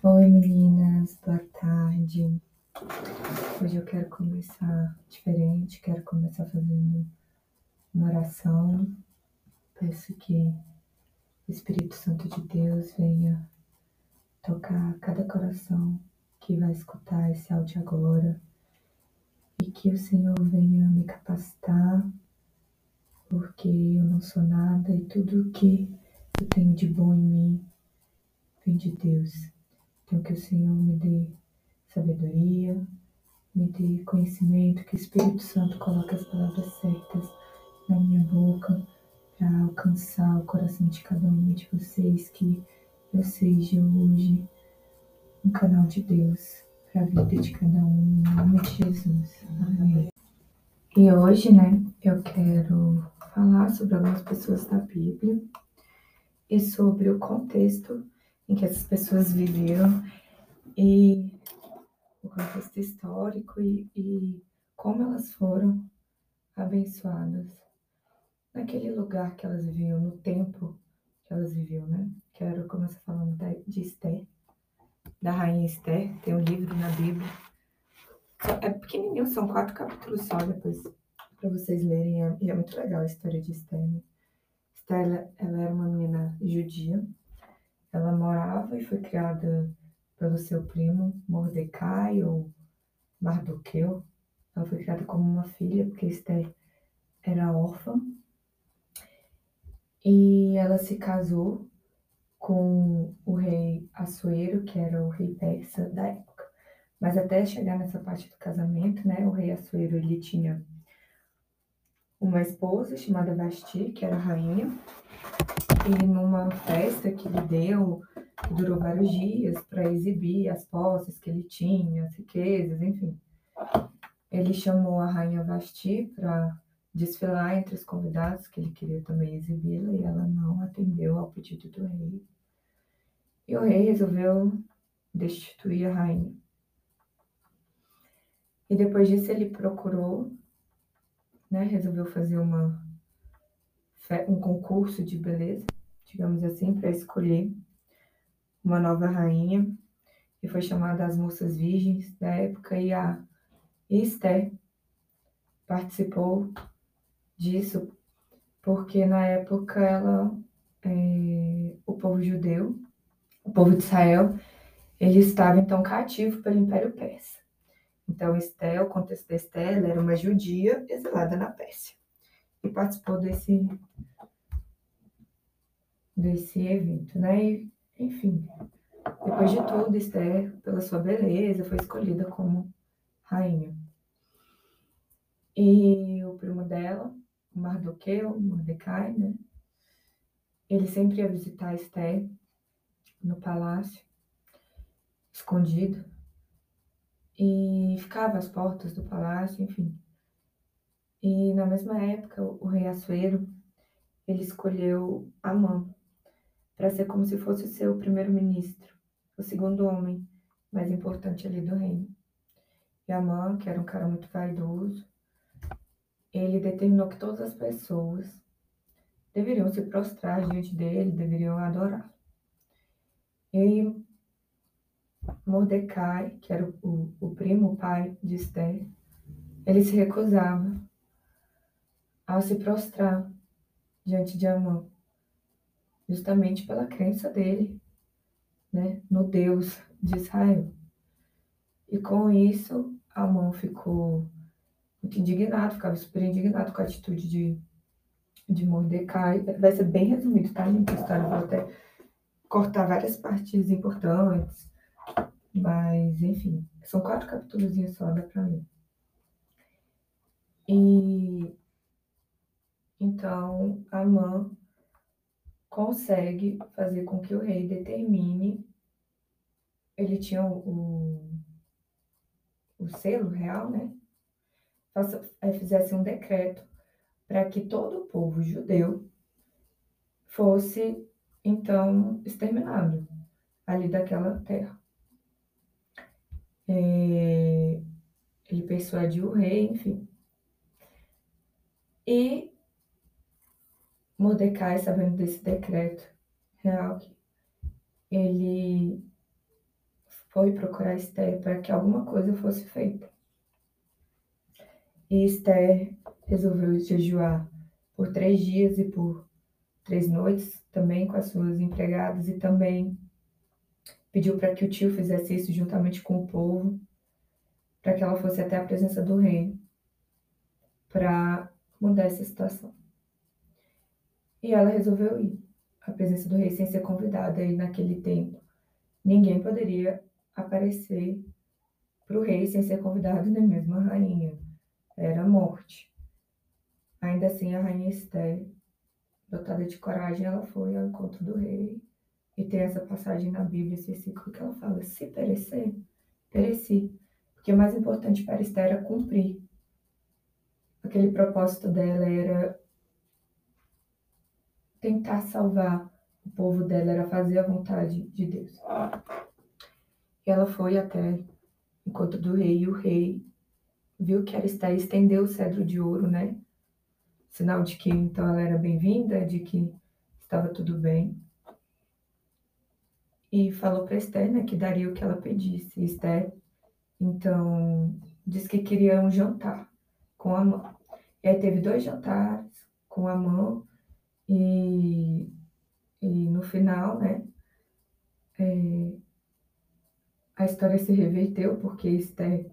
Oi meninas, boa tarde. Hoje eu quero começar diferente, quero começar fazendo uma oração. Peço que o Espírito Santo de Deus venha tocar cada coração que vai escutar esse áudio agora e que o Senhor venha me capacitar, porque eu não sou nada e tudo que eu tenho de bom em mim vem de Deus. Então, que o Senhor me dê sabedoria, me dê conhecimento, que o Espírito Santo coloque as palavras certas na minha boca para alcançar o coração de cada um de vocês, que eu seja hoje um canal de Deus para a vida de cada um, em nome de Jesus. Amém. E hoje, né, eu quero falar sobre algumas pessoas da Bíblia e sobre o contexto em que essas pessoas viveram e o contexto histórico e, e como elas foram abençoadas naquele lugar que elas viviam, no tempo que elas viviam, né? Quero começar falando de Esther, da rainha Esther, tem um livro na Bíblia. É pequenininho, são quatro capítulos só, depois para vocês lerem, e é muito legal a história de Esther. Né? Esther, ela, ela era uma menina judia, ela morava e foi criada pelo seu primo Mordecai ou Mardoqueu. Ela foi criada como uma filha, porque Esther era órfã. E ela se casou com o rei Assuero, que era o rei persa da época. Mas até chegar nessa parte do casamento, né, o rei Assuero ele tinha uma esposa chamada Vasti, que era rainha, e numa festa que ele deu, que durou vários dias, para exibir as posses que ele tinha, as riquezas, enfim. Ele chamou a rainha Vasti para desfilar entre os convidados, que ele queria também exibi-la, e ela não atendeu ao pedido do rei. E o rei resolveu destituir a rainha. E depois disso ele procurou, né, resolveu fazer uma, um concurso de beleza digamos assim, para escolher uma nova rainha, e foi chamada as moças virgens da época, e a Esther participou disso, porque na época ela, é, o povo judeu, o povo de Israel, ele estava então cativo pelo Império Persa. Então, Esther, o contexto da ela era uma judia exilada na Pérsia e participou desse desse evento, né? E, enfim, depois de tudo, Esther, pela sua beleza, foi escolhida como rainha. E o primo dela, o Mardoqueu, Mordecai, né? Ele sempre ia visitar Esther no palácio, escondido, e ficava às portas do palácio, enfim. E na mesma época, o rei Assuero, ele escolheu Amã para ser como se fosse o seu primeiro-ministro, o segundo homem mais importante ali do reino. E Amã, que era um cara muito vaidoso, ele determinou que todas as pessoas deveriam se prostrar diante dele, deveriam adorá-lo. E Mordecai, que era o, o primo, o pai de Esther, ele se recusava a se prostrar diante de Amã justamente pela crença dele né, no Deus de Israel. E com isso, Amon ficou muito indignado, ficava super indignado com a atitude de, de Mordecai. Vai ser bem resumido, tá, gente? A história vou até cortar várias partes importantes, mas, enfim, são quatro capítulos só, dá pra ler. E então, Amã consegue fazer com que o rei determine. Ele tinha o, o selo real, né? Faça, é, fizesse um decreto para que todo o povo judeu fosse então exterminado ali daquela terra. É, ele persuadiu o rei, enfim. E Mordecai, sabendo desse decreto real, ele foi procurar Esther para que alguma coisa fosse feita. E Esther resolveu jejuar por três dias e por três noites, também com as suas empregadas, e também pediu para que o tio fizesse isso juntamente com o povo, para que ela fosse até a presença do rei, para mudar essa situação. E ela resolveu ir à presença do rei sem ser convidada, e naquele tempo ninguém poderia aparecer para o rei sem ser convidado, nem mesmo a rainha. Era a morte. Ainda assim, a rainha Esther, dotada de coragem, ela foi ao encontro do rei. E tem essa passagem na Bíblia, esse versículo que ela fala: se perecer, pereci. Porque o mais importante para Esther era cumprir. Aquele propósito dela era tentar salvar o povo dela, era fazer a vontade de Deus. E ela foi até o encontro do rei, e o rei viu que era Esther, estendeu o cedro de ouro, né? Sinal de que então ela era bem-vinda, de que estava tudo bem. E falou para Esther, né, que daria o que ela pedisse. Esther, então, disse que queria um jantar com a mão. E aí teve dois jantares com a mão e, e no final, né, é, a história se reverteu porque Esther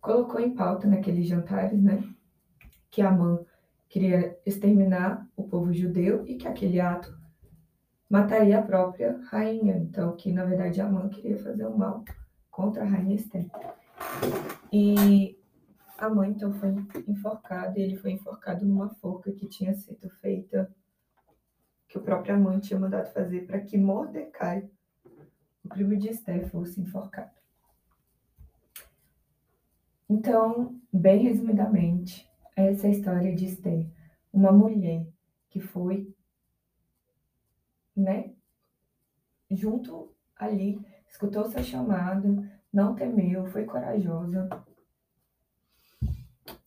colocou em pauta naqueles jantares, né, que Amã queria exterminar o povo judeu e que aquele ato mataria a própria rainha. Então, que na verdade Amã queria fazer o mal contra a rainha Esther. E Amã então foi enforcado e ele foi enforcado numa forca que tinha sido feita que o próprio Amã tinha mandado fazer para que Mordecai o primo de Esther fosse enforcado. Então, bem resumidamente, essa é a história de Esther, uma mulher que foi, né, junto ali, escutou seu chamado, não temeu, foi corajosa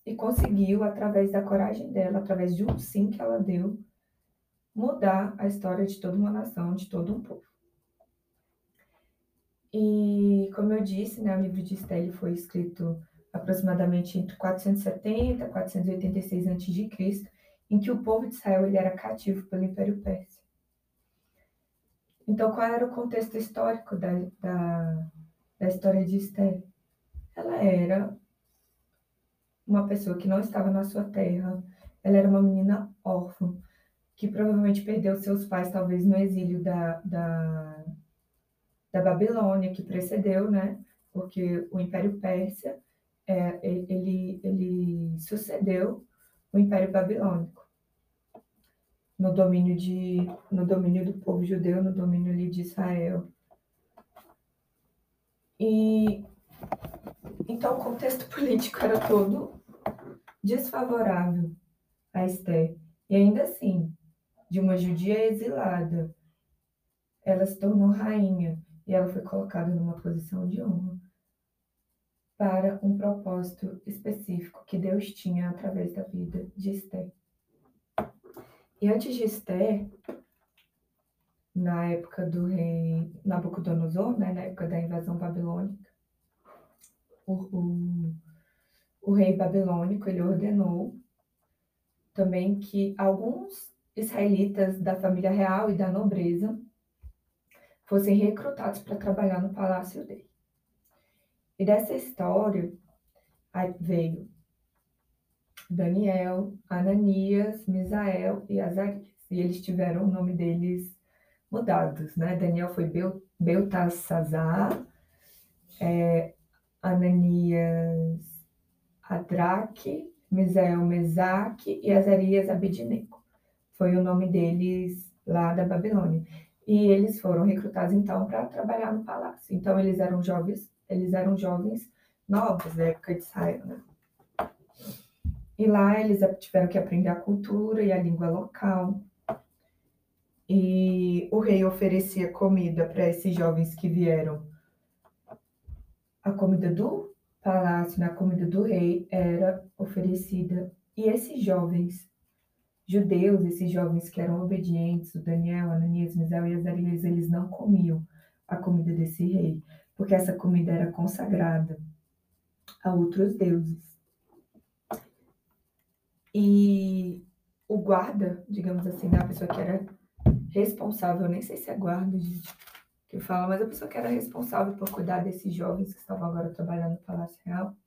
e conseguiu, através da coragem dela, através de um sim que ela deu, mudar a história de toda uma nação, de todo um povo. E, como eu disse, né, o livro de Estelle foi escrito aproximadamente entre 470 e 486 a.C., em que o povo de Israel ele era cativo pelo Império Persa. Então, qual era o contexto histórico da, da, da história de Esther? Ela era uma pessoa que não estava na sua terra, ela era uma menina órfã, que provavelmente perdeu seus pais, talvez no exílio da, da da Babilônia que precedeu, né? Porque o Império Pérsia é, ele, ele sucedeu o Império Babilônico no domínio de no domínio do povo judeu, no domínio ali de Israel. E então o contexto político era todo desfavorável a Esther. E ainda assim, de uma judia exilada, ela se tornou rainha e ela foi colocada numa posição de honra para um propósito específico que Deus tinha através da vida de Esther. E antes de Esther, na época do rei Nabucodonosor, né, na época da invasão babilônica, o, o, o rei babilônico ele ordenou também que alguns israelitas da família real e da nobreza fossem recrutados para trabalhar no palácio dele. E dessa história veio Daniel, Ananias, Misael e Azarias. E eles tiveram o nome deles mudados, né? Daniel foi Bel, Beltasazar, é, Ananias Adraque, Misael Mesaque e Azarias Abednego. Foi o nome deles lá da Babilônia e eles foram recrutados então para trabalhar no palácio. Então eles eram jovens, eles eram jovens novos da época de Israel, né? E lá eles tiveram que aprender a cultura e a língua local. E o rei oferecia comida para esses jovens que vieram. A comida do palácio, né? a comida do rei era oferecida. E esses jovens judeus, esses jovens que eram obedientes, o Daniel, Ananias, Misael e Azarias, eles não comiam a comida desse rei, porque essa comida era consagrada a outros deuses. E o guarda, digamos assim, né, a pessoa que era responsável, nem sei se é guarda, gente, que fala, mas a pessoa que era responsável por cuidar desses jovens que estavam agora trabalhando no Palácio Real,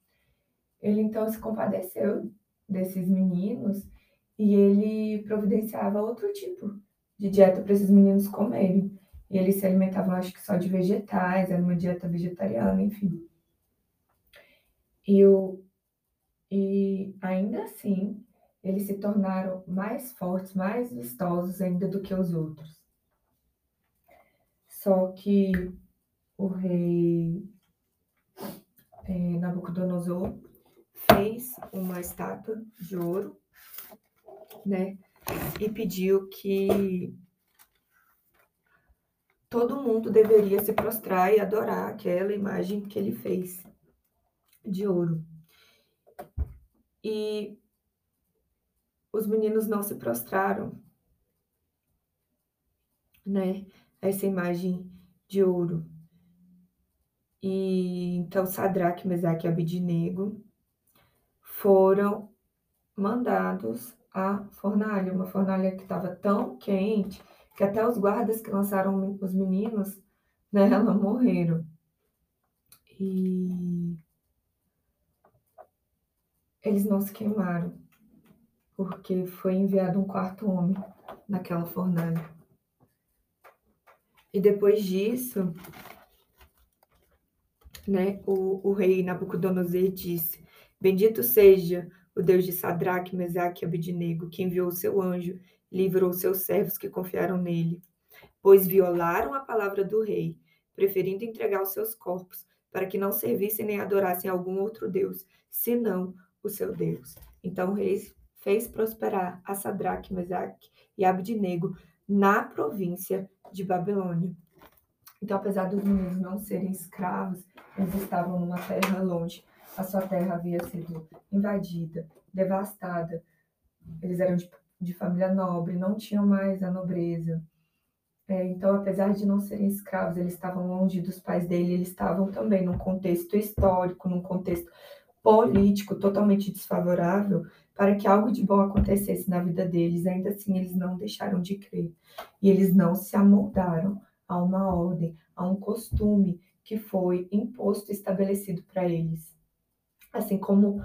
ele então se compadeceu desses meninos e ele providenciava outro tipo de dieta para esses meninos comerem. E eles se alimentavam, acho que só de vegetais, era uma dieta vegetariana, enfim. E, o, e ainda assim, eles se tornaram mais fortes, mais vistosos ainda do que os outros. Só que o rei é, Nabucodonosor fez uma estátua de ouro, né? E pediu que todo mundo deveria se prostrar e adorar aquela imagem que ele fez de ouro. E os meninos não se prostraram, né? Essa imagem de ouro. E então Sadraque, Mesaque e Abidinego foram mandados à fornalha, uma fornalha que estava tão quente que até os guardas que lançaram os meninos nela morreram. E eles não se queimaram, porque foi enviado um quarto homem naquela fornalha. E depois disso, né, o, o rei Nabucodonosor disse: Bendito seja o Deus de Sadraque, Mesaque e Abidnego, que enviou o seu anjo livrou seus servos que confiaram nele, pois violaram a palavra do rei, preferindo entregar os seus corpos, para que não servissem nem adorassem algum outro Deus, senão o seu Deus. Então o rei fez prosperar a Sadraque, Mesaque e Abidnego na província de Babilônia. Então, apesar dos meninos não serem escravos, eles estavam numa terra longe a sua terra havia sido invadida, devastada. Eles eram de, de família nobre, não tinham mais a nobreza. É, então, apesar de não serem escravos, eles estavam longe dos pais dele, eles estavam também num contexto histórico, num contexto político totalmente desfavorável para que algo de bom acontecesse na vida deles. Ainda assim, eles não deixaram de crer e eles não se amoldaram a uma ordem, a um costume que foi imposto e estabelecido para eles assim como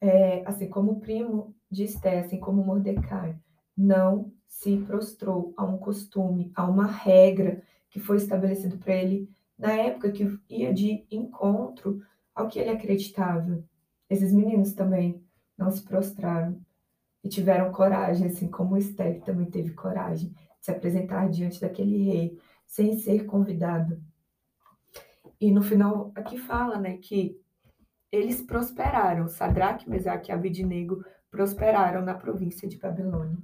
é, assim como o primo de Esté, assim como Mordecai, não se prostrou a um costume, a uma regra que foi estabelecido para ele na época que ia de encontro ao que ele acreditava. Esses meninos também não se prostraram e tiveram coragem, assim como Esther também teve coragem de se apresentar diante daquele rei sem ser convidado. E no final aqui fala, né, que eles prosperaram, Sadraque, Mesaque e Abidnego prosperaram na província de Babilônia.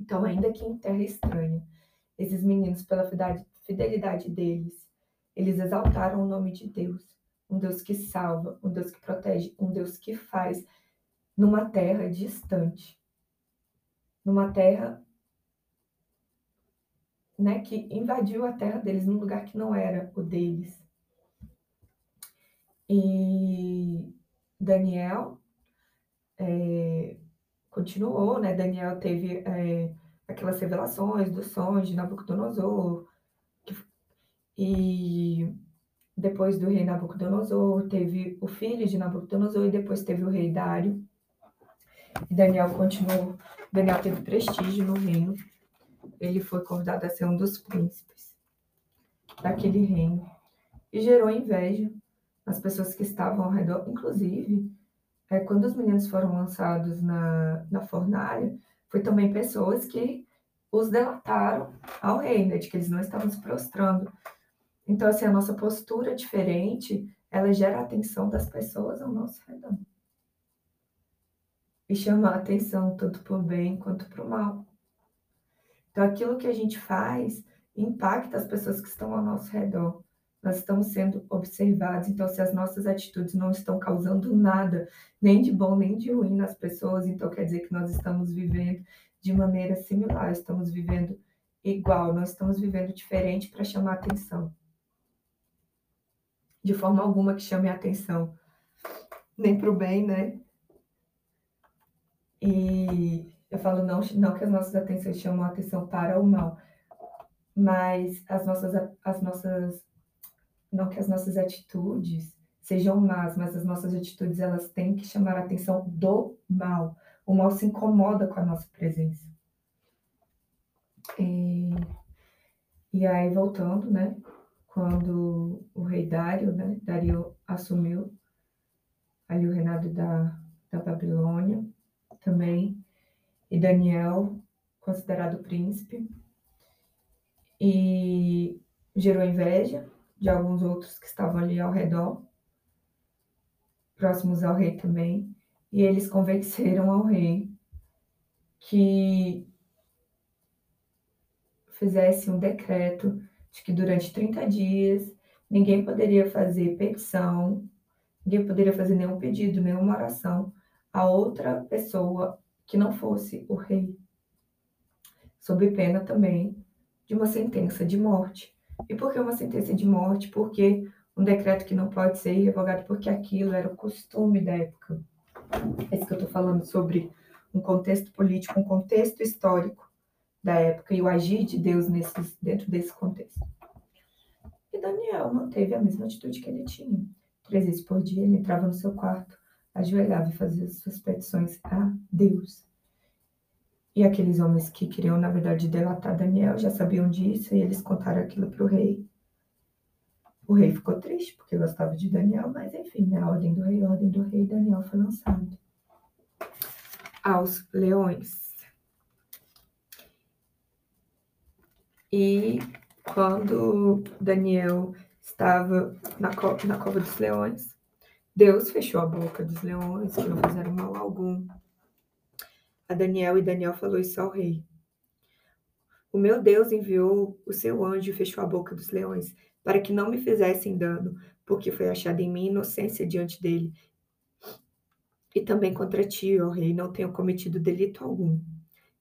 Então, ainda que em terra estranha, esses meninos, pela fidelidade deles, eles exaltaram o nome de Deus, um Deus que salva, um Deus que protege, um Deus que faz numa terra distante, numa terra né, que invadiu a terra deles, num lugar que não era o deles. E Daniel é, continuou, né? Daniel teve é, aquelas revelações dos sonhos de Nabucodonosor. Que, e depois do rei Nabucodonosor, teve o filho de Nabucodonosor e depois teve o rei Dário. E Daniel continuou, Daniel teve prestígio no reino. Ele foi convidado a ser um dos príncipes daquele reino. E gerou inveja as pessoas que estavam ao redor, inclusive, é, quando os meninos foram lançados na, na fornalha, foi também pessoas que os delataram ao rei, né, de que eles não estavam se prostrando. Então, assim, a nossa postura diferente, ela gera a atenção das pessoas ao nosso redor. E chama a atenção tanto para o bem quanto para o mal. Então, aquilo que a gente faz impacta as pessoas que estão ao nosso redor nós estamos sendo observados. Então, se as nossas atitudes não estão causando nada, nem de bom nem de ruim nas pessoas, então quer dizer que nós estamos vivendo de maneira similar, estamos vivendo igual, nós estamos vivendo diferente para chamar atenção. de forma alguma que chame atenção, nem para o bem, né? E eu falo não, não que as nossas atenções chamam atenção para o mal, mas as nossas, as nossas, não que as nossas atitudes sejam más, mas as nossas atitudes elas têm que chamar a atenção do mal. O mal se incomoda com a nossa presença. E, e aí voltando, né? Quando o rei Dário, né? Dario assumiu ali o reinado da, da Babilônia também e Daniel considerado príncipe e gerou inveja de alguns outros que estavam ali ao redor, próximos ao rei também, e eles convenceram ao rei que fizesse um decreto de que durante 30 dias ninguém poderia fazer petição, ninguém poderia fazer nenhum pedido, nenhuma oração a outra pessoa que não fosse o rei, sob pena também de uma sentença de morte. E por que uma sentença de morte? Porque um decreto que não pode ser revogado, porque aquilo era o costume da época. É isso que eu estou falando sobre um contexto político, um contexto histórico da época e o agir de Deus nesses, dentro desse contexto. E Daniel manteve a mesma atitude que ele tinha. Três vezes por dia ele entrava no seu quarto, ajoelhava e fazia suas petições a Deus. E aqueles homens que queriam, na verdade, delatar Daniel já sabiam disso e eles contaram aquilo para o rei. O rei ficou triste porque gostava de Daniel, mas enfim, né, a ordem do rei, a ordem do rei, Daniel foi lançado aos leões. E quando Daniel estava na, co na cova dos leões, Deus fechou a boca dos leões, que não fizeram mal algum a Daniel e Daniel falou isso ao rei. O meu Deus enviou o seu anjo e fechou a boca dos leões, para que não me fizessem dano, porque foi achada em mim inocência diante dele. E também contra ti, ó rei, não tenho cometido delito algum.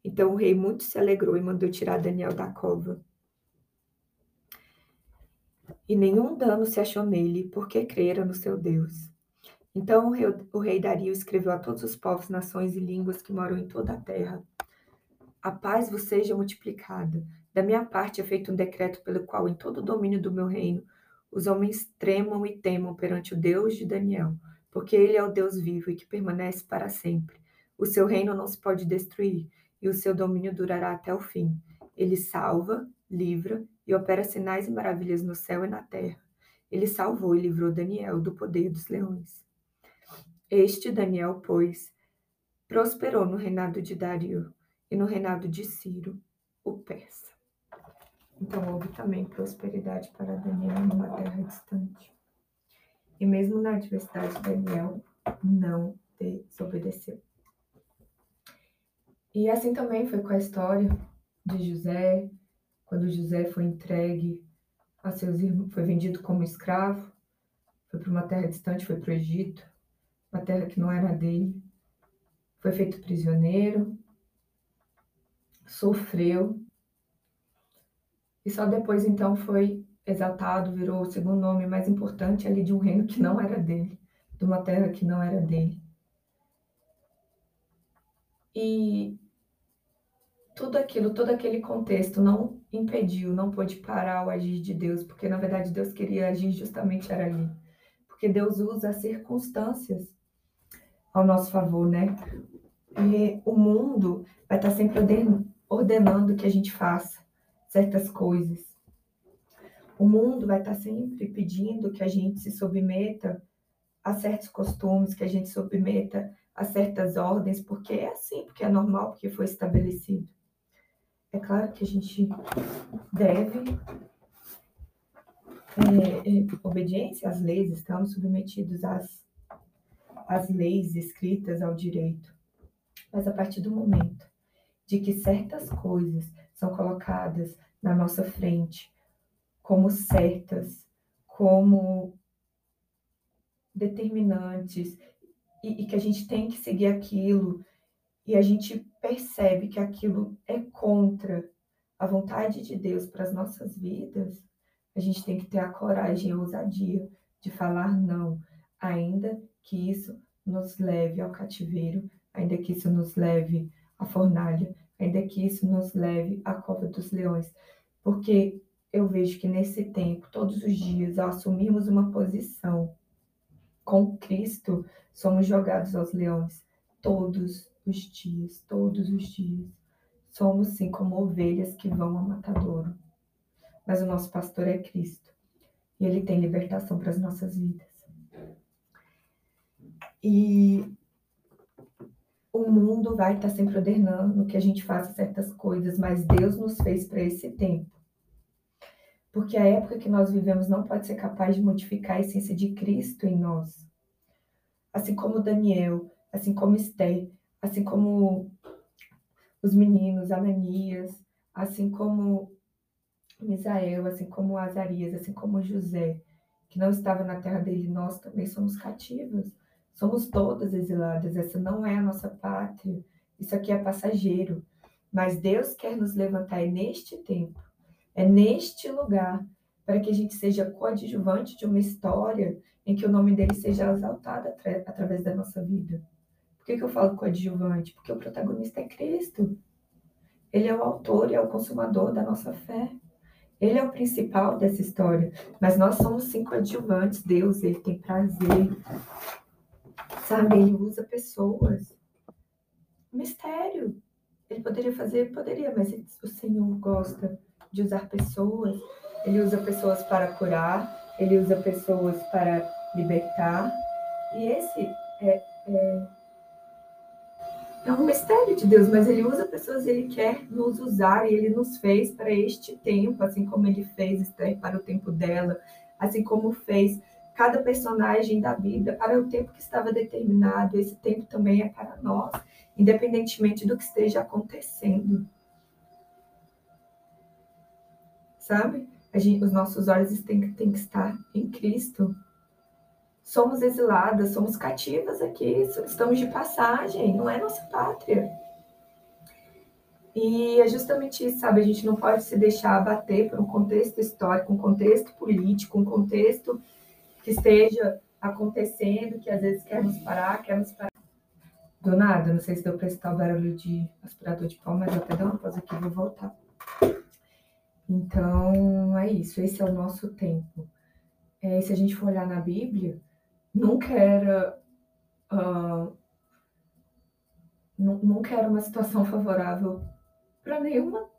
Então o rei muito se alegrou e mandou tirar Daniel da cova. E nenhum dano se achou nele, porque crera no seu Deus. Então o rei, o rei Dario escreveu a todos os povos, nações e línguas que moram em toda a terra: A paz vos seja multiplicada. Da minha parte é feito um decreto pelo qual, em todo o domínio do meu reino, os homens tremam e temam perante o Deus de Daniel, porque ele é o Deus vivo e que permanece para sempre. O seu reino não se pode destruir, e o seu domínio durará até o fim. Ele salva, livra e opera sinais e maravilhas no céu e na terra. Ele salvou e livrou Daniel do poder dos leões. Este Daniel, pois, prosperou no reinado de Dario e no reinado de Ciro, o persa. Então houve também prosperidade para Daniel numa terra distante. E mesmo na adversidade, Daniel não desobedeceu. E assim também foi com a história de José, quando José foi entregue a seus irmãos, foi vendido como escravo, foi para uma terra distante, foi para o Egito uma terra que não era dele. Foi feito prisioneiro, sofreu, e só depois então foi exaltado, virou o segundo nome mais importante ali de um reino que não era dele, de uma terra que não era dele. E tudo aquilo, todo aquele contexto não impediu, não pôde parar o agir de Deus, porque na verdade Deus queria agir justamente era ali. Porque Deus usa as circunstâncias ao nosso favor, né? E o mundo vai estar sempre ordenando que a gente faça certas coisas. O mundo vai estar sempre pedindo que a gente se submeta a certos costumes, que a gente submeta a certas ordens, porque é assim, porque é normal, porque foi estabelecido. É claro que a gente deve é, é, obediência às leis, estamos submetidos às as leis escritas ao direito. Mas a partir do momento de que certas coisas são colocadas na nossa frente como certas, como determinantes, e, e, que a gente tem que seguir aquilo, e a gente percebe que aquilo é contra a vontade de Deus para as nossas vidas, a gente tem que ter a coragem e a ousadia de falar não, ainda que isso nos leve ao cativeiro, ainda que isso nos leve à fornalha, ainda que isso nos leve à cova dos leões, porque eu vejo que nesse tempo, todos os dias, ao assumirmos uma posição com Cristo, somos jogados aos leões todos os dias, todos os dias. Somos sim como ovelhas que vão ao matadouro. Mas o nosso pastor é Cristo. E ele tem libertação para as nossas vidas. E o mundo vai estar sempre ordenando que a gente faça certas coisas, mas Deus nos fez para esse tempo. Porque a época que nós vivemos não pode ser capaz de modificar a essência de Cristo em nós. Assim como Daniel, assim como Esther, assim como os meninos, Ananias, assim como Misael, assim como Azarias, assim como José, que não estava na terra dele, nós também somos cativos. Somos todas exiladas, essa não é a nossa pátria, isso aqui é passageiro. Mas Deus quer nos levantar é neste tempo, é neste lugar, para que a gente seja coadjuvante de uma história em que o nome dele seja exaltado através da nossa vida. Por que, que eu falo coadjuvante? Porque o protagonista é Cristo. Ele é o autor e é o consumador da nossa fé. Ele é o principal dessa história. Mas nós somos cinco adjuvantes. Deus, ele tem prazer. Sabe, ele usa pessoas. Mistério. Ele poderia fazer, poderia, mas o Senhor gosta de usar pessoas. Ele usa pessoas para curar, ele usa pessoas para libertar. E esse é, é é um mistério de Deus, mas ele usa pessoas, ele quer nos usar e ele nos fez para este tempo, assim como ele fez Esther para o tempo dela, assim como fez cada personagem da Bíblia para o tempo que estava determinado. Esse tempo também é para nós, independentemente do que esteja acontecendo. Sabe? Gente, os nossos olhos têm, têm que estar em Cristo somos exiladas, somos cativas aqui, estamos de passagem, não é nossa pátria. E é justamente isso, sabe? A gente não pode se deixar abater por um contexto histórico, um contexto político, um contexto que esteja acontecendo, que às vezes quer nos parar, quer nos parar. Do nada, não sei se deu para estar o barulho de aspirador de pó, mas eu até dou uma pausa aqui e vou voltar. Então, é isso, esse é o nosso tempo. É, se a gente for olhar na Bíblia, nunca era uh, nunca era uma situação favorável para nenhuma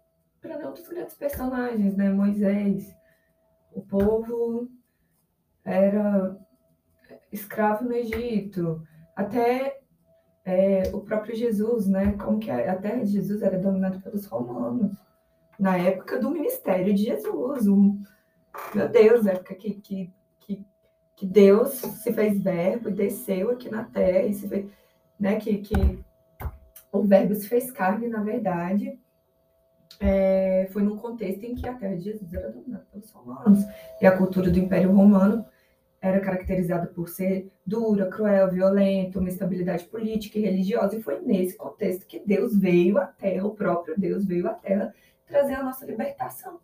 para nenhum dos grandes personagens, né? Moisés, o povo era escravo no Egito, até é, o próprio Jesus, né? Como que a, a terra de Jesus era dominada pelos romanos na época do ministério de Jesus, um, meu Deus, época que, que que Deus se fez verbo e desceu aqui na terra, e se fez, né, que, que o verbo se fez carne, na verdade, é, foi num contexto em que a terra de Jesus era dominada pelos romanos, e a cultura do Império Romano era caracterizada por ser dura, cruel, violenta, uma estabilidade política e religiosa, e foi nesse contexto que Deus veio à terra, o próprio Deus veio à terra trazer a nossa libertação.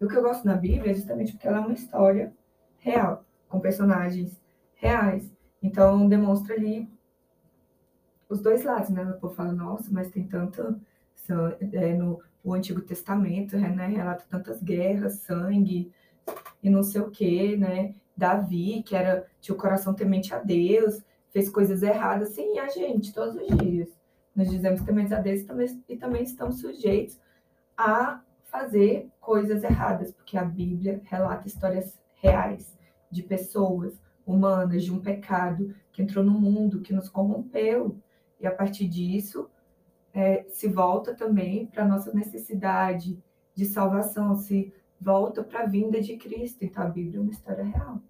E o que eu gosto na Bíblia é justamente porque ela é uma história real, com personagens reais. Então demonstra ali os dois lados, né? O povo fala, nossa, mas tem tanto é, no Antigo Testamento, né? Relata tantas guerras, sangue não sei o que, né? Davi, que era tinha o coração temente a Deus, fez coisas erradas, sim, a gente, todos os dias. Nós dizemos tementes a Deus também, e também estamos sujeitos a fazer coisas erradas, porque a Bíblia relata histórias reais de pessoas humanas, de um pecado que entrou no mundo, que nos corrompeu. E a partir disso, é, se volta também para a nossa necessidade de salvação, se volta para a vinda de Cristo. Então, a Bíblia é uma história real.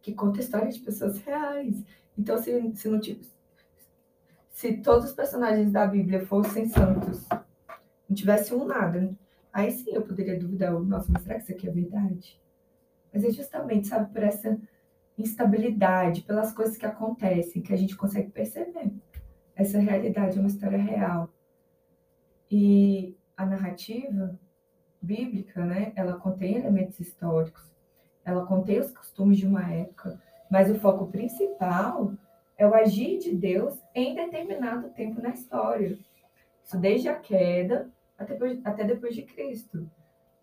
Que conta a história de pessoas reais. Então, se, se não se todos os personagens da Bíblia fossem santos, não tivesse um nada, aí sim eu poderia duvidar, nossa, mas será que isso aqui é verdade? Mas é justamente, sabe, por essa instabilidade, pelas coisas que acontecem, que a gente consegue perceber. Essa realidade é uma história real. E a narrativa bíblica, né, ela contém elementos históricos. ela contém os costumes de uma época, mas o foco principal é o agir de Deus em determinado tempo na história. Isso desde a queda até depois, até depois de Cristo.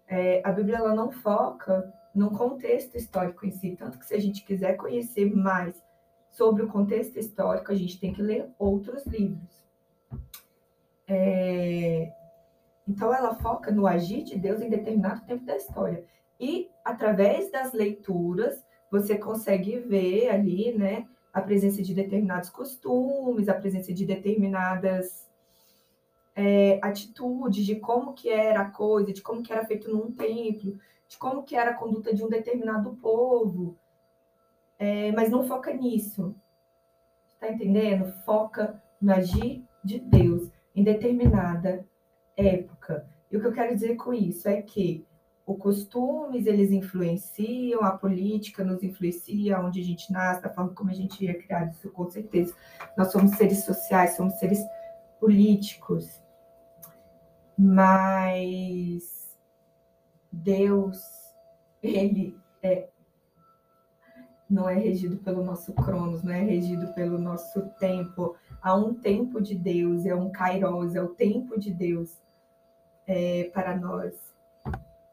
É, a Bíblia ela não foca no contexto histórico em si, tanto que se a gente quiser conhecer mais sobre o contexto histórico, a gente tem que ler outros livros. É, então, ela foca no agir de Deus em determinado tempo da história. E, através das leituras, você consegue ver ali, né, a presença de determinados costumes, a presença de determinadas é, atitudes, de como que era a coisa, de como que era feito num templo, de como que era a conduta de um determinado povo. É, mas não foca nisso. Está entendendo? Foca no agir de Deus em determinada época. E o que eu quero dizer com isso é que os costumes, eles influenciam, a política nos influencia, onde a gente nasce, da forma como a gente é criado, isso com certeza. Nós somos seres sociais, somos seres políticos. Mas Deus, ele é não é regido pelo nosso cronos, não é regido pelo nosso tempo. Há um tempo de Deus, é um kairos, é o tempo de Deus é, para nós.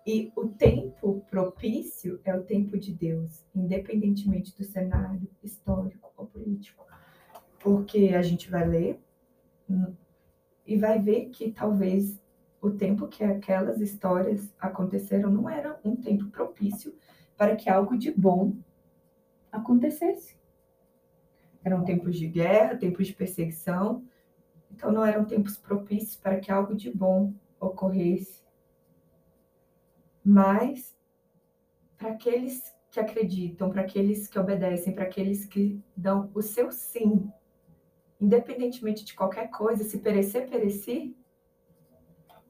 E o tempo propício é o tempo de Deus, independentemente do cenário histórico ou político. Porque a gente vai ler e vai ver que talvez o tempo que aquelas histórias aconteceram não era um tempo propício para que algo de bom acontecesse. Eram tempos de guerra, tempos de perseguição, então não eram tempos propícios para que algo de bom ocorresse. Mas, para aqueles que acreditam, para aqueles que obedecem, para aqueles que dão o seu sim, independentemente de qualquer coisa, se perecer, perecer,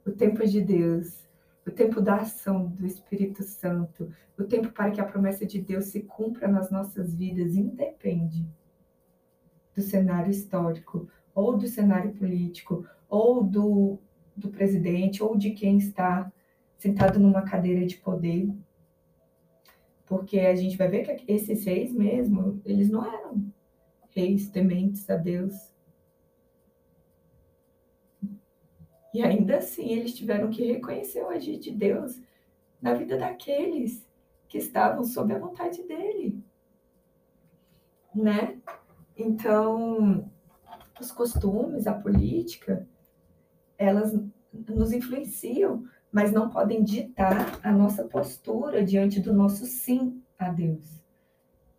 o tempo de Deus, o tempo da ação do Espírito Santo, o tempo para que a promessa de Deus se cumpra nas nossas vidas, independe do cenário histórico, ou do cenário político, ou do do presidente ou de quem está sentado numa cadeira de poder. Porque a gente vai ver que esses reis mesmo, eles não eram reis tementes a Deus. E ainda assim, eles tiveram que reconhecer o agir de Deus na vida daqueles que estavam sob a vontade dele. Né? Então, os costumes, a política, elas nos influenciam, mas não podem ditar a nossa postura diante do nosso sim a Deus,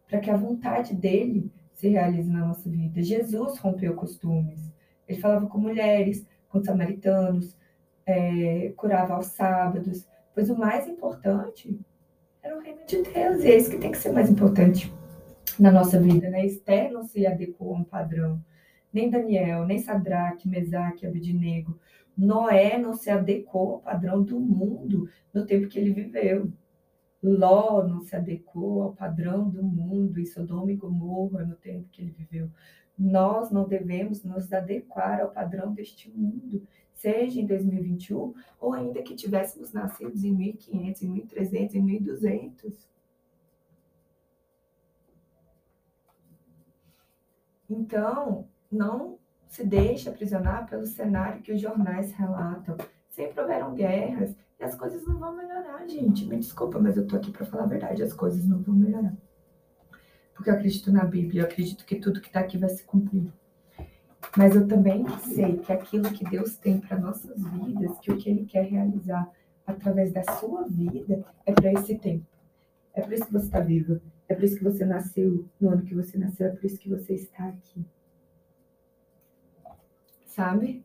para que a vontade dele se realize na nossa vida. Jesus rompeu costumes. Ele falava com mulheres, com samaritanos, é, curava aos sábados, pois o mais importante era o reino de Deus, e é isso que tem que ser mais importante na nossa vida, né? Esther não se adequou a um padrão nem Daniel, nem Sadraque, Mesaque, Abednego. Noé não se adequou ao padrão do mundo no tempo que ele viveu. Ló não se adequou ao padrão do mundo em Sodoma e Gomorra no tempo que ele viveu. Nós não devemos nos adequar ao padrão deste mundo, seja em 2021 ou ainda que tivéssemos nascido em 1500, em 1300, em 1200. Então, não se deixe aprisionar pelo cenário que os jornais relatam. Sempre houveram guerras e as coisas não vão melhorar, gente. Me desculpa, mas eu tô aqui para falar a verdade, as coisas não vão melhorar. Porque eu acredito na Bíblia, eu acredito que tudo que está aqui vai se cumprir. Mas eu também sei que aquilo que Deus tem para nossas vidas, que o que Ele quer realizar através da sua vida, é para esse tempo. É por isso que você está viva. É por isso que você nasceu no ano que você nasceu. É por isso que você está aqui sabe?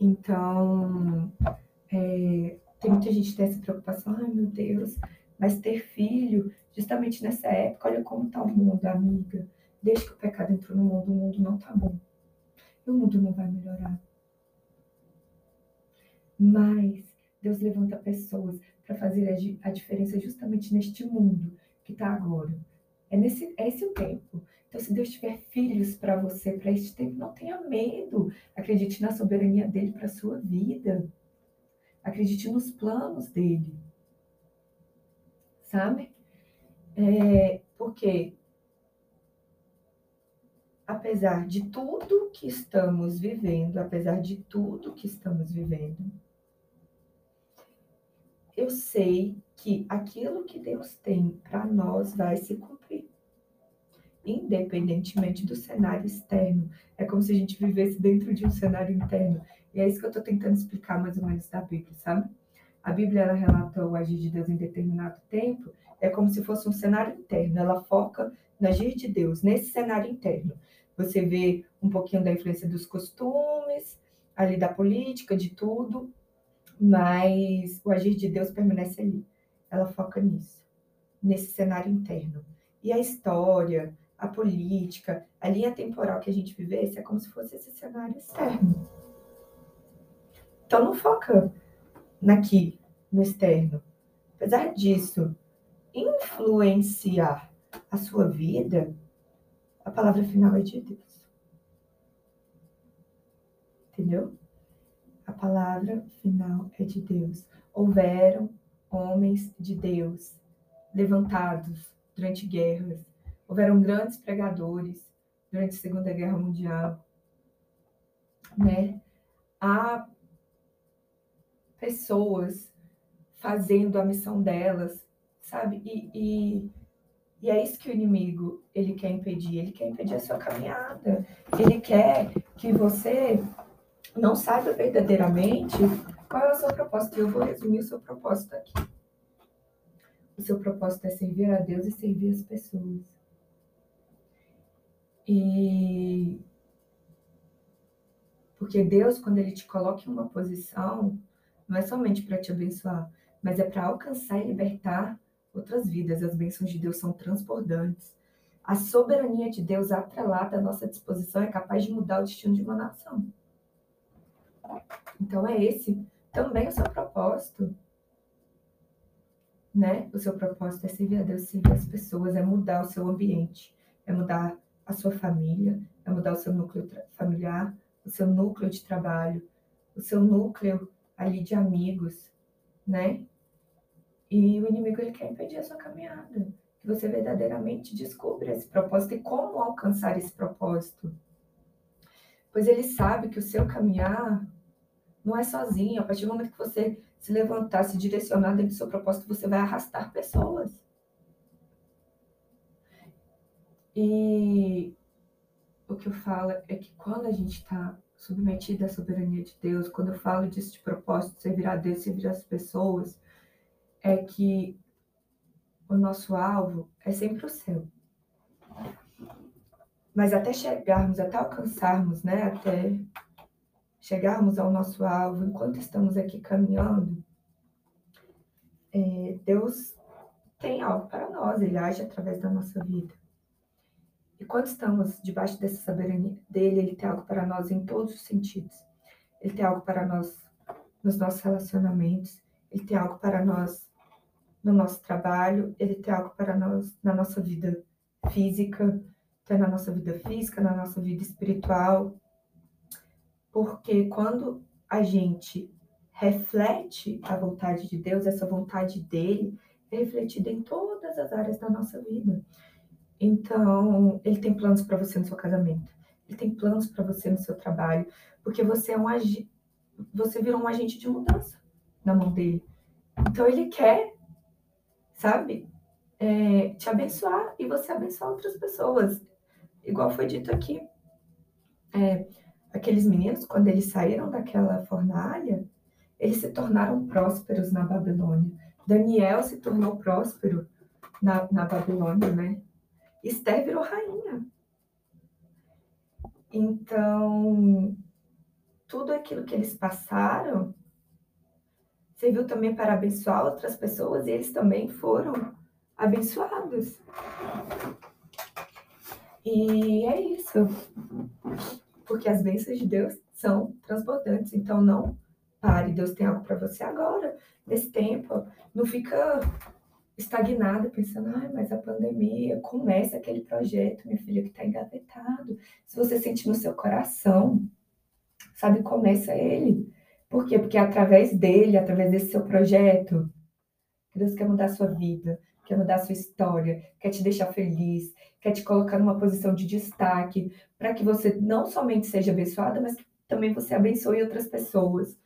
Então, é, tem muita gente que tem essa preocupação, ai meu Deus, mas ter filho, justamente nessa época, olha como tá o mundo, amiga. Desde que o pecado entrou no mundo, o mundo não tá bom. E o mundo não vai melhorar. Mas Deus levanta pessoas para fazer a, a diferença justamente neste mundo que está agora. É, nesse, é esse o tempo. Então, se Deus tiver filhos para você, para este tempo, não tenha medo. Acredite na soberania dele para a sua vida. Acredite nos planos dele. Sabe? É, porque, apesar de tudo que estamos vivendo, apesar de tudo que estamos vivendo, eu sei que aquilo que Deus tem para nós vai se cumprir. Independentemente do cenário externo. É como se a gente vivesse dentro de um cenário interno. E é isso que eu estou tentando explicar mais ou menos da Bíblia, sabe? A Bíblia ela relata o agir de Deus em determinado tempo, é como se fosse um cenário interno. Ela foca no agir de Deus, nesse cenário interno. Você vê um pouquinho da influência dos costumes, ali da política, de tudo, mas o agir de Deus permanece ali. Ela foca nisso, nesse cenário interno. E a história, a política, a linha temporal que a gente vivesse é como se fosse esse cenário externo. Então não foca naqui, no externo. Apesar disso, influenciar a sua vida, a palavra final é de Deus. Entendeu? A palavra final é de Deus. Houveram homens de Deus levantados durante guerras. Houveram grandes pregadores durante a Segunda Guerra Mundial. Né? Há pessoas fazendo a missão delas, sabe? E, e, e, é isso que o inimigo ele quer impedir. Ele quer impedir a sua caminhada. Ele quer que você não saiba verdadeiramente qual é o seu propósito. E eu vou resumir o seu propósito aqui. O seu propósito é servir a Deus e servir as pessoas. E porque Deus, quando ele te coloca em uma posição, não é somente para te abençoar, mas é para alcançar e libertar outras vidas. As bênçãos de Deus são transbordantes. A soberania de Deus atrelada à nossa disposição é capaz de mudar o destino de uma nação. Então é esse também o seu propósito. Né? O seu propósito é servir a Deus, servir as pessoas, é mudar o seu ambiente, é mudar a sua família, é mudar o seu núcleo familiar, o seu núcleo de trabalho, o seu núcleo ali de amigos, né? E o inimigo ele quer impedir a sua caminhada, que você verdadeiramente descubra esse propósito e como alcançar esse propósito. Pois ele sabe que o seu caminhar não é sozinho. A partir do momento que você se levantar, se direcionar dentro do seu propósito, você vai arrastar pessoas. E o que eu falo é que quando a gente está submetida à soberania de Deus, quando eu falo disso de propósito, servir a Deus, servir as pessoas, é que o nosso alvo é sempre o céu. Mas até chegarmos, até alcançarmos, né, até chegarmos ao nosso alvo, enquanto estamos aqui caminhando, é, Deus tem algo para nós, Ele age através da nossa vida. E quando estamos debaixo dessa soberania dele, ele tem algo para nós em todos os sentidos. Ele tem algo para nós nos nossos relacionamentos, ele tem algo para nós no nosso trabalho, ele tem algo para nós na nossa vida física, tem na nossa vida física, na nossa vida espiritual. Porque quando a gente reflete a vontade de Deus, essa vontade dele é refletida em todas as áreas da nossa vida. Então, ele tem planos para você no seu casamento. Ele tem planos para você no seu trabalho, porque você é um agi... você virou um agente de mudança na mão dele. Então ele quer, sabe, é, te abençoar e você abençoar outras pessoas. Igual foi dito aqui. É, aqueles meninos, quando eles saíram daquela fornalha, eles se tornaram prósperos na Babilônia. Daniel se tornou próspero na, na Babilônia, né? Esther virou rainha. Então, tudo aquilo que eles passaram serviu também para abençoar outras pessoas e eles também foram abençoados. E é isso. Porque as bênçãos de Deus são transbordantes. Então, não pare. Deus tem algo para você agora, nesse tempo. Não fica estagnada, pensando, ai, mas a pandemia, começa aquele projeto, minha filha, que está engavetado. Se você sente no seu coração, sabe, começa ele. Por quê? Porque é através dele, através desse seu projeto, Deus quer mudar a sua vida. quer mudar a sua história, quer te deixar feliz, quer te colocar numa posição de destaque, para que você não somente seja abençoada, mas que também você abençoe outras pessoas.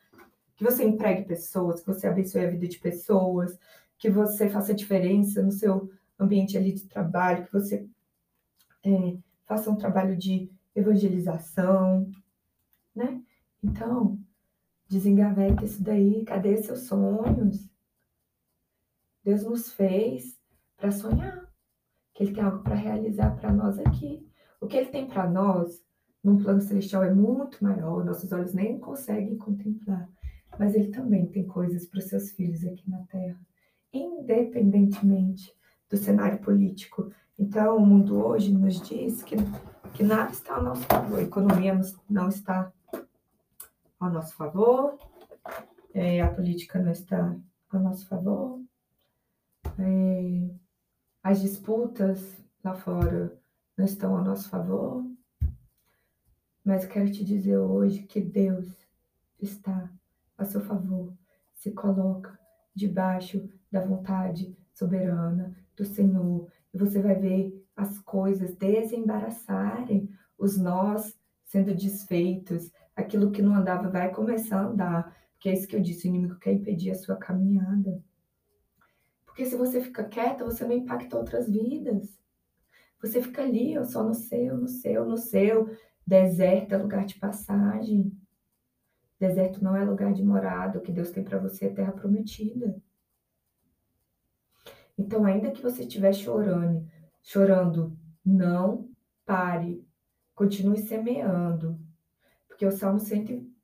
Que você empregue pessoas, que você abençoe a vida de pessoas, que você faça diferença no seu ambiente ali de trabalho, que você é, faça um trabalho de evangelização, né? Então, desengaveta isso daí, cadê seus sonhos? Deus nos fez para sonhar, que Ele tem algo para realizar para nós aqui. O que Ele tem para nós, num plano celestial, é muito maior, nossos olhos nem conseguem contemplar. Mas Ele também tem coisas para os seus filhos aqui na Terra, independentemente do cenário político. Então, o mundo hoje nos diz que, que nada está ao nosso favor, a economia não está ao nosso favor, é, a política não está ao nosso favor, é, as disputas lá fora não estão a nosso favor, mas quero te dizer hoje que Deus está a seu favor, se coloca debaixo da vontade soberana do Senhor, e você vai ver as coisas desembaraçarem, os nós sendo desfeitos, aquilo que não andava vai começar a andar, porque é isso que eu disse, o inimigo quer impedir a sua caminhada. Porque se você fica quieta, você não impacta outras vidas. Você fica ali, só no seu, no seu, no seu. Deserto é lugar de passagem. Deserto não é lugar de morada. O que Deus tem para você é terra prometida. Então, ainda que você estiver chorando, chorando, não pare. Continue semeando. Porque o Salmo 100,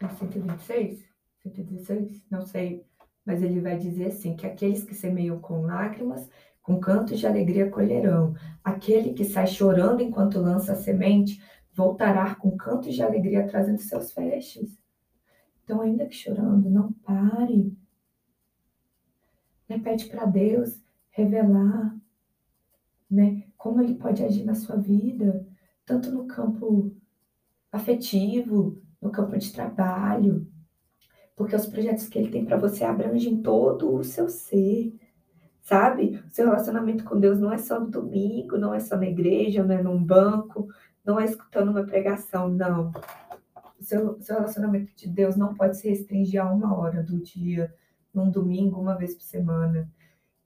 é 126? 116? Não sei mas ele vai dizer assim: que aqueles que semeiam com lágrimas, com cantos de alegria colherão. Aquele que sai chorando enquanto lança a semente, voltará com cantos de alegria trazendo seus feixes. Então, ainda que chorando, não pare. Né? Pede para Deus revelar né? como Ele pode agir na sua vida, tanto no campo afetivo, no campo de trabalho, porque os projetos que ele tem para você abrangem todo o seu ser, sabe? O seu relacionamento com Deus não é só no domingo, não é só na igreja, não é num banco, não é escutando uma pregação, não. O seu, seu relacionamento de Deus não pode se restringir a uma hora do dia, num domingo, uma vez por semana.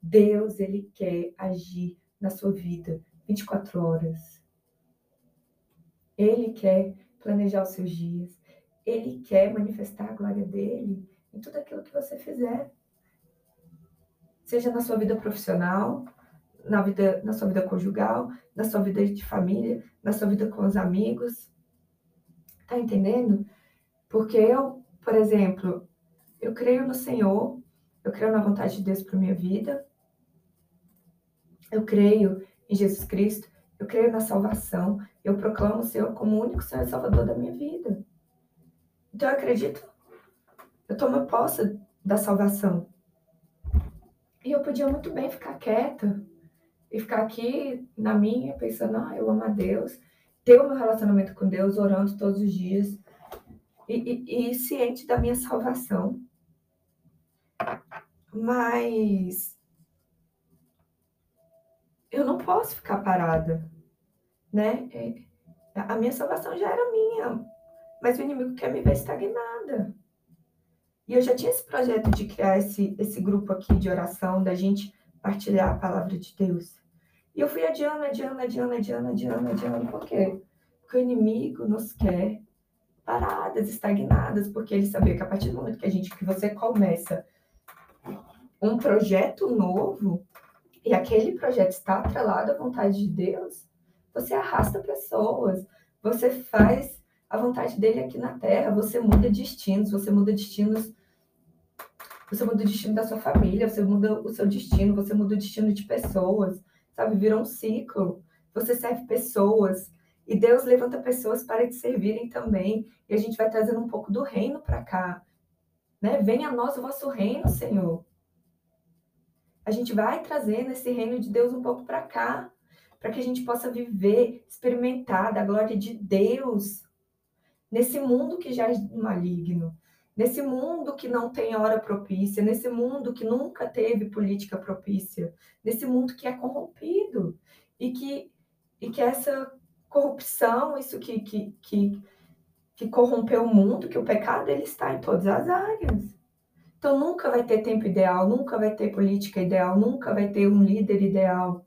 Deus, ele quer agir na sua vida 24 horas. Ele quer planejar os seus dias. Ele quer manifestar a glória dele em tudo aquilo que você fizer. Seja na sua vida profissional, na, vida, na sua vida conjugal, na sua vida de família, na sua vida com os amigos. Tá entendendo? Porque eu, por exemplo, eu creio no Senhor, eu creio na vontade de Deus para minha vida. Eu creio em Jesus Cristo, eu creio na salvação, eu proclamo o Senhor como o único Senhor e Salvador da minha vida. Então eu acredito, eu tomo posse da salvação. E eu podia muito bem ficar quieta e ficar aqui na minha, pensando, ah, eu amo a Deus, ter o meu relacionamento com Deus, orando todos os dias e, e, e ciente da minha salvação. Mas eu não posso ficar parada, né? É, a minha salvação já era minha, mas o inimigo quer me ver estagnada. E eu já tinha esse projeto de criar esse, esse grupo aqui de oração, da gente partilhar a palavra de Deus. E eu fui adiando, adiando, adiando, adiando, adiando, adiando. Por quê? Porque o inimigo nos quer paradas, estagnadas, porque ele sabia que a partir do momento que a gente, que você começa um projeto novo, e aquele projeto está atrelado à vontade de Deus, você arrasta pessoas, você faz a vontade dele aqui na Terra. Você muda destinos, você muda destinos. Você muda o destino da sua família, você muda o seu destino, você muda o destino de pessoas, sabe? Vira um ciclo. Você serve pessoas e Deus levanta pessoas para te servirem também. E a gente vai trazendo um pouco do reino para cá, né? Venha a nós o vosso reino, Senhor. A gente vai trazendo esse reino de Deus um pouco para cá, para que a gente possa viver, experimentar da glória de Deus nesse mundo que já é maligno. Nesse mundo que não tem hora propícia, nesse mundo que nunca teve política propícia, nesse mundo que é corrompido e que, e que essa corrupção, isso que, que, que, que corrompeu o mundo, que o pecado ele está em todas as áreas. Então nunca vai ter tempo ideal, nunca vai ter política ideal, nunca vai ter um líder ideal.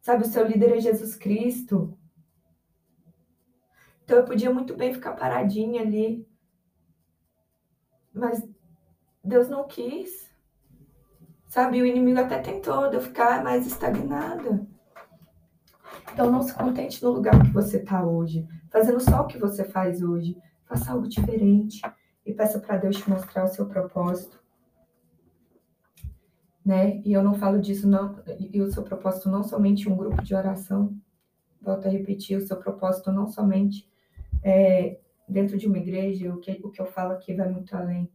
Sabe, o seu líder é Jesus Cristo. Então eu podia muito bem ficar paradinha ali. Mas Deus não quis. Sabe, o inimigo até tentou de eu ficar mais estagnada. Então não se contente no lugar que você está hoje, fazendo só o que você faz hoje. Faça algo diferente e peça para Deus te mostrar o seu propósito né? E eu não falo disso, não, e o seu propósito não somente um grupo de oração, volto a repetir, o seu propósito não somente é, dentro de uma igreja, o que, o que eu falo aqui vai muito além,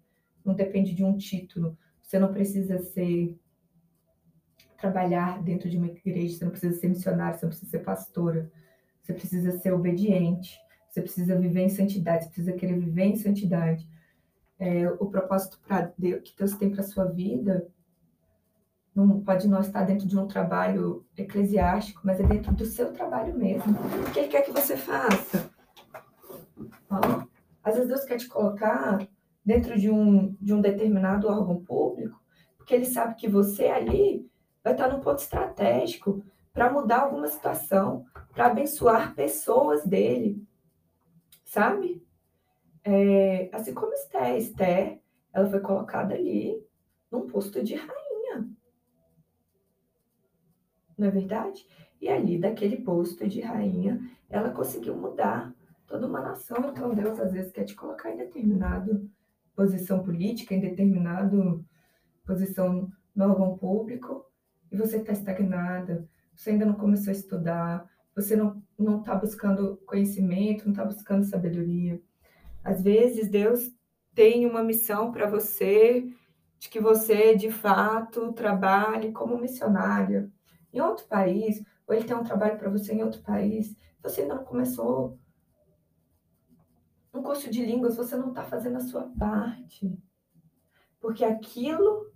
não depende de um título, você não precisa ser, trabalhar dentro de uma igreja, você não precisa ser missionário, você não precisa ser pastora, você precisa ser obediente, você precisa viver em santidade, você precisa querer viver em santidade. É, o propósito Deus, que Deus tem para sua vida não pode não estar dentro de um trabalho eclesiástico, mas é dentro do seu trabalho mesmo. O que ele quer que você faça? Ó, às vezes Deus quer te colocar dentro de um, de um determinado órgão público, porque ele sabe que você ali vai estar num ponto estratégico para mudar alguma situação, para abençoar pessoas dele, sabe? É, assim como Esther, Esther, ela foi colocada ali num posto de rainha não é verdade? E ali, daquele posto de rainha, ela conseguiu mudar toda uma nação. Então, Deus às vezes quer te colocar em determinado posição política, em determinado posição no órgão público, e você está estagnada, você ainda não começou a estudar, você não não está buscando conhecimento, não está buscando sabedoria. Às vezes Deus tem uma missão para você, de que você de fato trabalhe como missionária, em outro país, ou ele tem um trabalho para você em outro país, você ainda não começou um curso de línguas, você não está fazendo a sua parte. Porque aquilo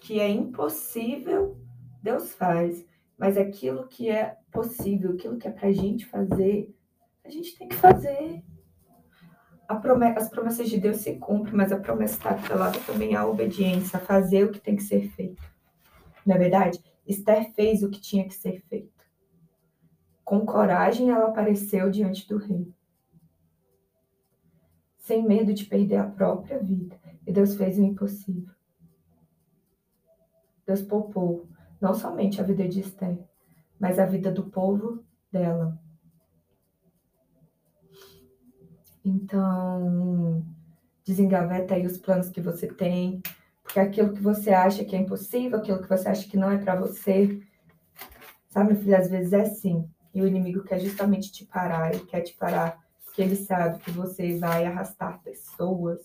que é impossível, Deus faz. Mas aquilo que é possível, aquilo que é para a gente fazer, a gente tem que fazer. Promessa, as promessas de Deus se cumprem, mas a promessa está atrelada também à obediência, a fazer o que tem que ser feito. Não é verdade? Esther fez o que tinha que ser feito. Com coragem, ela apareceu diante do rei, sem medo de perder a própria vida. E Deus fez o impossível. Deus poupou não somente a vida de Esther, mas a vida do povo dela. Então, desengaveta aí os planos que você tem, porque aquilo que você acha que é impossível, aquilo que você acha que não é para você, sabe, meu filho, às vezes é sim. E o inimigo quer justamente te parar, ele quer te parar, porque ele sabe que você vai arrastar pessoas,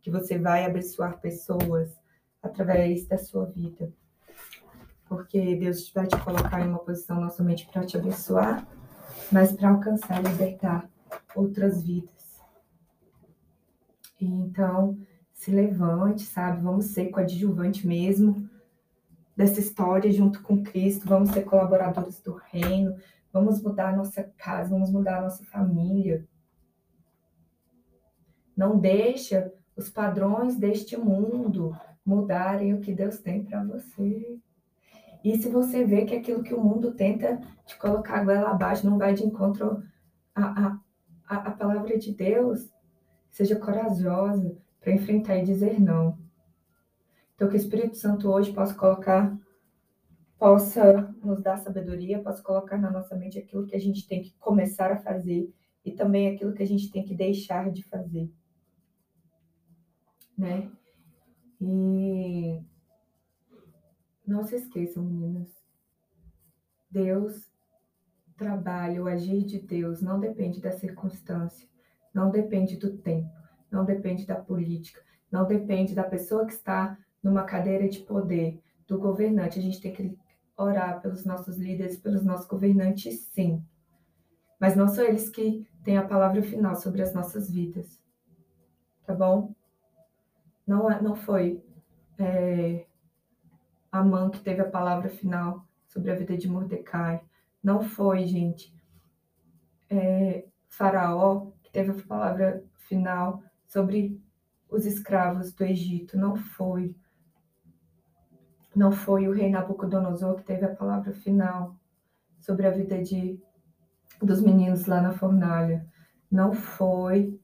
que você vai abençoar pessoas através da sua vida. Porque Deus vai te colocar em uma posição não somente para te abençoar, mas para alcançar e libertar outras vidas. Então, se levante, sabe? Vamos ser coadjuvante mesmo dessa história junto com Cristo, vamos ser colaboradores do reino, vamos mudar a nossa casa, vamos mudar a nossa família. Não deixa os padrões deste mundo mudarem o que Deus tem para você. E se você vê que aquilo que o mundo tenta te colocar a goela abaixo não vai de encontro à, à, à palavra de Deus, seja corajosa, para enfrentar e dizer não. Então, que o Espírito Santo hoje possa colocar, possa nos dar sabedoria, possa colocar na nossa mente aquilo que a gente tem que começar a fazer e também aquilo que a gente tem que deixar de fazer. Né? E não se esqueçam, meninas. Deus trabalha, o agir de Deus não depende da circunstância, não depende do tempo não depende da política, não depende da pessoa que está numa cadeira de poder, do governante. A gente tem que orar pelos nossos líderes, pelos nossos governantes, sim. Mas não são eles que têm a palavra final sobre as nossas vidas. Tá bom? Não, é, não foi é, Amã que teve a palavra final sobre a vida de Mordecai. Não foi, gente, é, Faraó que teve a palavra final sobre os escravos do Egito. Não foi. Não foi o rei Nabucodonosor que teve a palavra final sobre a vida de, dos meninos lá na fornalha. Não foi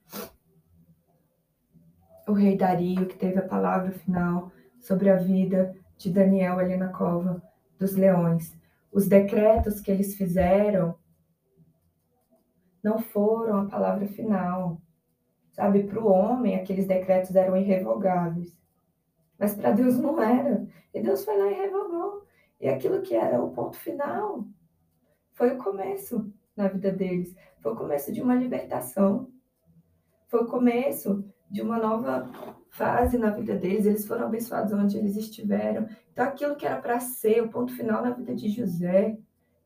o rei Dario que teve a palavra final sobre a vida de Daniel ali na cova dos leões. Os decretos que eles fizeram não foram a palavra final. Sabe, para o homem, aqueles decretos eram irrevogáveis. Mas para Deus não era. E Deus foi lá e revogou. E aquilo que era o ponto final foi o começo na vida deles. Foi o começo de uma libertação. Foi o começo de uma nova fase na vida deles. Eles foram abençoados onde eles estiveram. Então, aquilo que era para ser o ponto final na vida de José,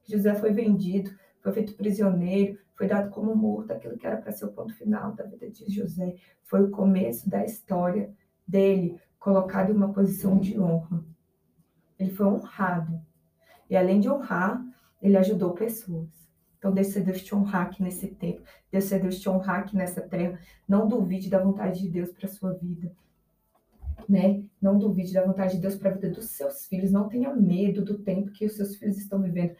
José foi vendido, foi feito prisioneiro, foi dado como morto, aquilo que era para ser o ponto final da vida de José, foi o começo da história dele, colocado em uma posição de honra. Ele foi honrado. E além de honrar, ele ajudou pessoas. Então, Deus Deus te honrar aqui nesse tempo. Deus Deus te honrar aqui nessa terra. Não duvide da vontade de Deus para sua vida. Né? Não duvide da vontade de Deus para a vida dos seus filhos. Não tenha medo do tempo que os seus filhos estão vivendo.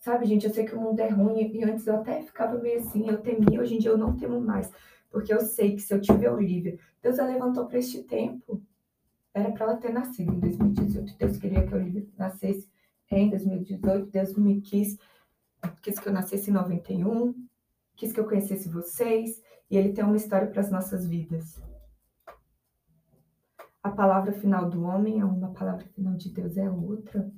Sabe, gente, eu sei que o mundo é ruim e antes eu até ficava meio assim, eu temia, hoje em dia eu não temo mais, porque eu sei que se eu tiver Olivia, Deus a levantou para este tempo. Era para ela ter nascido em 2018. Deus queria que a Olivia nascesse em 2018. Deus me quis, quis que eu nascesse em 91, quis que eu conhecesse vocês, e Ele tem uma história para as nossas vidas. A palavra final do homem é uma, a palavra final de Deus é outra.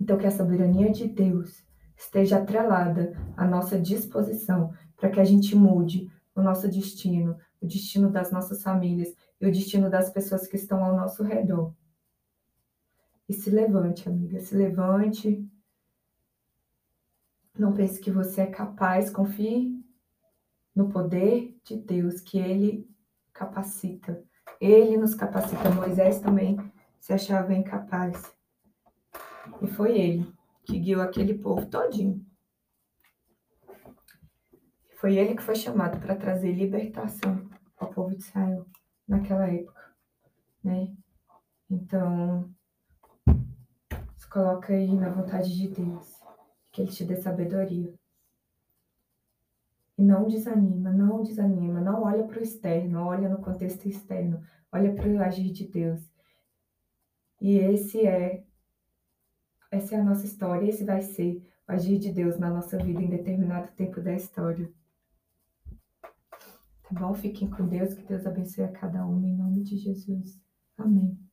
Então, que a soberania de Deus esteja atrelada à nossa disposição para que a gente mude o nosso destino, o destino das nossas famílias e o destino das pessoas que estão ao nosso redor. E se levante, amiga, se levante. Não pense que você é capaz, confie no poder de Deus, que Ele capacita. Ele nos capacita. Moisés também se achava incapaz. E foi ele que guiou aquele povo todinho. Foi ele que foi chamado para trazer libertação ao povo de Israel naquela época, né? Então, coloca aí na vontade de Deus, que Ele te dê sabedoria. E não desanima, não desanima, não olha para o externo, olha no contexto externo, olha para o agir de Deus. E esse é essa é a nossa história, esse vai ser o agir de Deus na nossa vida em determinado tempo da história. Tá bom? Fiquem com Deus, que Deus abençoe a cada um, em nome de Jesus. Amém.